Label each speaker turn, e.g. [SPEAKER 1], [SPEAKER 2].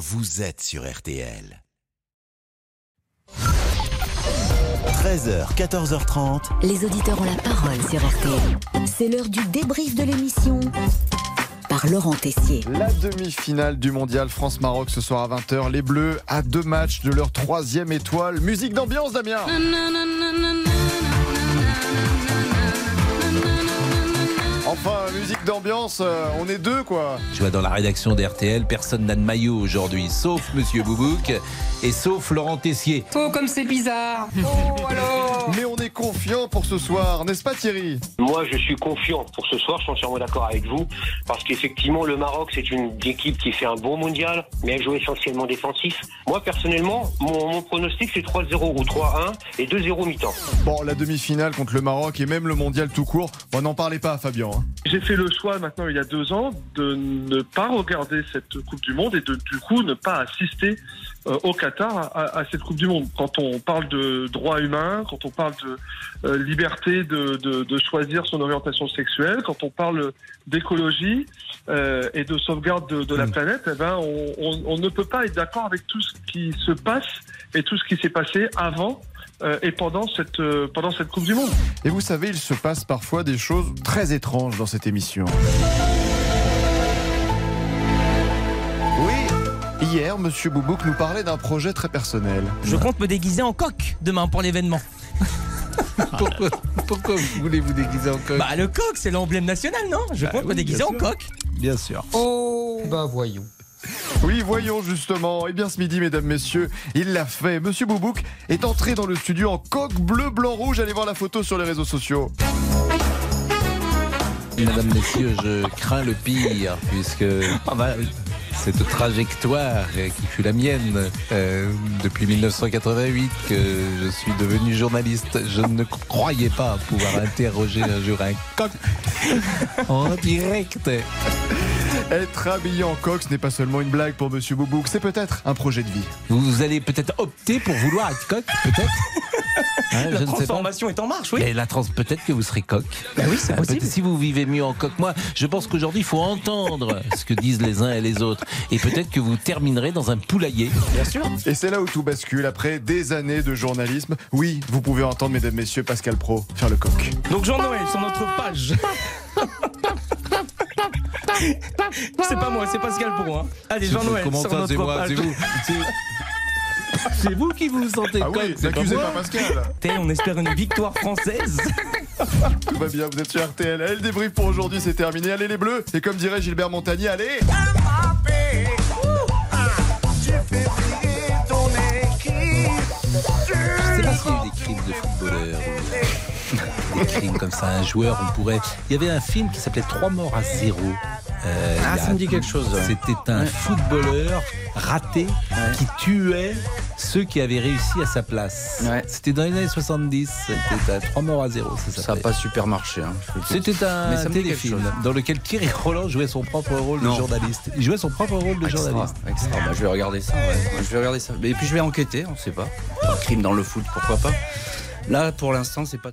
[SPEAKER 1] vous êtes sur RTL. 13h, 14h30.
[SPEAKER 2] Les auditeurs ont la parole sur RTL. C'est l'heure du débrief de l'émission par Laurent Tessier.
[SPEAKER 3] La demi-finale du mondial France-Maroc ce soir à 20h. Les Bleus à deux matchs de leur troisième étoile. Musique d'ambiance, Damien Enfin, musique d'ambiance, euh, on est deux quoi.
[SPEAKER 4] Je vois dans la rédaction d'RTL, personne n'a de maillot aujourd'hui, sauf Monsieur Boubouk et sauf Laurent Tessier.
[SPEAKER 5] Oh, comme c'est bizarre Oh, alors
[SPEAKER 3] Mais on est confiant pour ce soir, n'est-ce pas Thierry?
[SPEAKER 6] Moi, je suis confiant pour ce soir, je suis entièrement d'accord avec vous, parce qu'effectivement, le Maroc, c'est une équipe qui fait un bon mondial, mais elle joue essentiellement défensif. Moi, personnellement, mon, mon pronostic, c'est 3-0 ou 3-1 et 2-0 mi-temps.
[SPEAKER 3] Bon, la demi-finale contre le Maroc et même le mondial tout court, bon, n'en parlez pas Fabien. hein.
[SPEAKER 7] J'ai fait le choix maintenant il y a deux ans de ne pas regarder cette Coupe du Monde et de du coup ne pas assister euh, au Qatar à, à cette Coupe du Monde. Quand on parle de droits humains, quand on parle de euh, liberté de, de, de choisir son orientation sexuelle, quand on parle d'écologie euh, et de sauvegarde de, de la planète, eh ben on, on, on ne peut pas être d'accord avec tout ce qui se passe et tout ce qui s'est passé avant euh, et pendant cette euh, pendant cette Coupe du Monde.
[SPEAKER 3] Et vous savez, il se passe parfois des choses très étranges dans cette émission. Oui, hier, Monsieur Boubouk nous parlait d'un projet très personnel.
[SPEAKER 5] Je compte me déguiser en coq demain pour l'événement.
[SPEAKER 4] Pourquoi, pourquoi voulez vous déguiser en coq?
[SPEAKER 5] Bah, le coq, c'est l'emblème national, non? Je
[SPEAKER 4] Bah
[SPEAKER 5] me
[SPEAKER 4] oui,
[SPEAKER 5] déguiser
[SPEAKER 4] bien
[SPEAKER 5] en coq.
[SPEAKER 4] Bien sûr.
[SPEAKER 5] Oh Bah, voyons.
[SPEAKER 3] Oui, voyons justement. Eh bien, ce midi, mesdames, messieurs, il l'a fait. Monsieur Boubouk est entré dans le studio en coq bleu, blanc, rouge. Allez voir la photo sur les réseaux sociaux.
[SPEAKER 4] Mesdames, Messieurs, je crains le pire, puisque
[SPEAKER 5] Ah bah,
[SPEAKER 4] cette trajectoire qui fut la mienne euh, depuis 1988 que je suis devenu journaliste, je ne croyais pas pouvoir interroger un jour un coq en direct.
[SPEAKER 3] Être habillé en coq, ce n'est pas seulement une blague pour Monsieur Boubouk, c'est peut-être un projet de vie.
[SPEAKER 4] Vous allez peut-être opter pour vouloir être coq, peut-être Hein,
[SPEAKER 5] la
[SPEAKER 4] je ne sais pas.
[SPEAKER 5] transformation est en marche, oui.
[SPEAKER 4] Mais la trans, peut-être que vous serez coq.
[SPEAKER 5] Bah oui, c'est
[SPEAKER 4] Euh,
[SPEAKER 5] possible.
[SPEAKER 4] Si vous vivez mieux en coq, moi, je pense qu'aujourd'hui, il faut entendre ce que disent les uns et les autres. Et peut-être que vous terminerez dans un poulailler.
[SPEAKER 5] Bien sûr.
[SPEAKER 3] Et c'est là où tout bascule. Après des années de journalisme, oui, vous pouvez entendre, mesdames, messieurs, Pascal Pro faire le coq.
[SPEAKER 5] Donc, Jean-Noël, sur notre page. c'est pas moi, c'est Pascal pour moi. Allez, Jean-Noël,
[SPEAKER 4] Comment ça, c'est moi,
[SPEAKER 5] page.
[SPEAKER 4] c'est vous C'est- C'est vous qui vous sentez
[SPEAKER 3] Ah oui,
[SPEAKER 4] pas
[SPEAKER 3] Pascal.
[SPEAKER 5] T'es, On espère une victoire française.
[SPEAKER 3] Tout va bien, vous êtes sur RTL. Allez, le débrief pour aujourd'hui, c'est terminé. Allez les bleus. Et comme dirait Gilbert Montagnier, allez
[SPEAKER 4] s'il y a eu des crimes de footballeurs ou des crimes comme ça. Un joueur, on pourrait. Il y avait un film qui s'appelait Trois morts à zéro. Euh,
[SPEAKER 5] Ah, ça me dit quelque chose, ouais.
[SPEAKER 4] C'était un footballeur raté qui tuait ceux qui avaient réussi à sa place.
[SPEAKER 8] Ouais.
[SPEAKER 4] C'était dans les années 70. C'était à Trois morts à zéro. Ça
[SPEAKER 8] Ça n'a pas super marché. Hein.
[SPEAKER 4] C'était un
[SPEAKER 8] Mais
[SPEAKER 4] téléfilm dans lequel Thierry Roland jouait son propre rôle de journaliste. Il jouait son propre rôle de
[SPEAKER 8] Extra,
[SPEAKER 4] journaliste.
[SPEAKER 8] extra. Bah, je vais regarder ça. Je vais regarder ça. Et puis je vais enquêter, on sait pas. Crime dans le foot, pourquoi pas? Là, pour l'instant, c'est pas.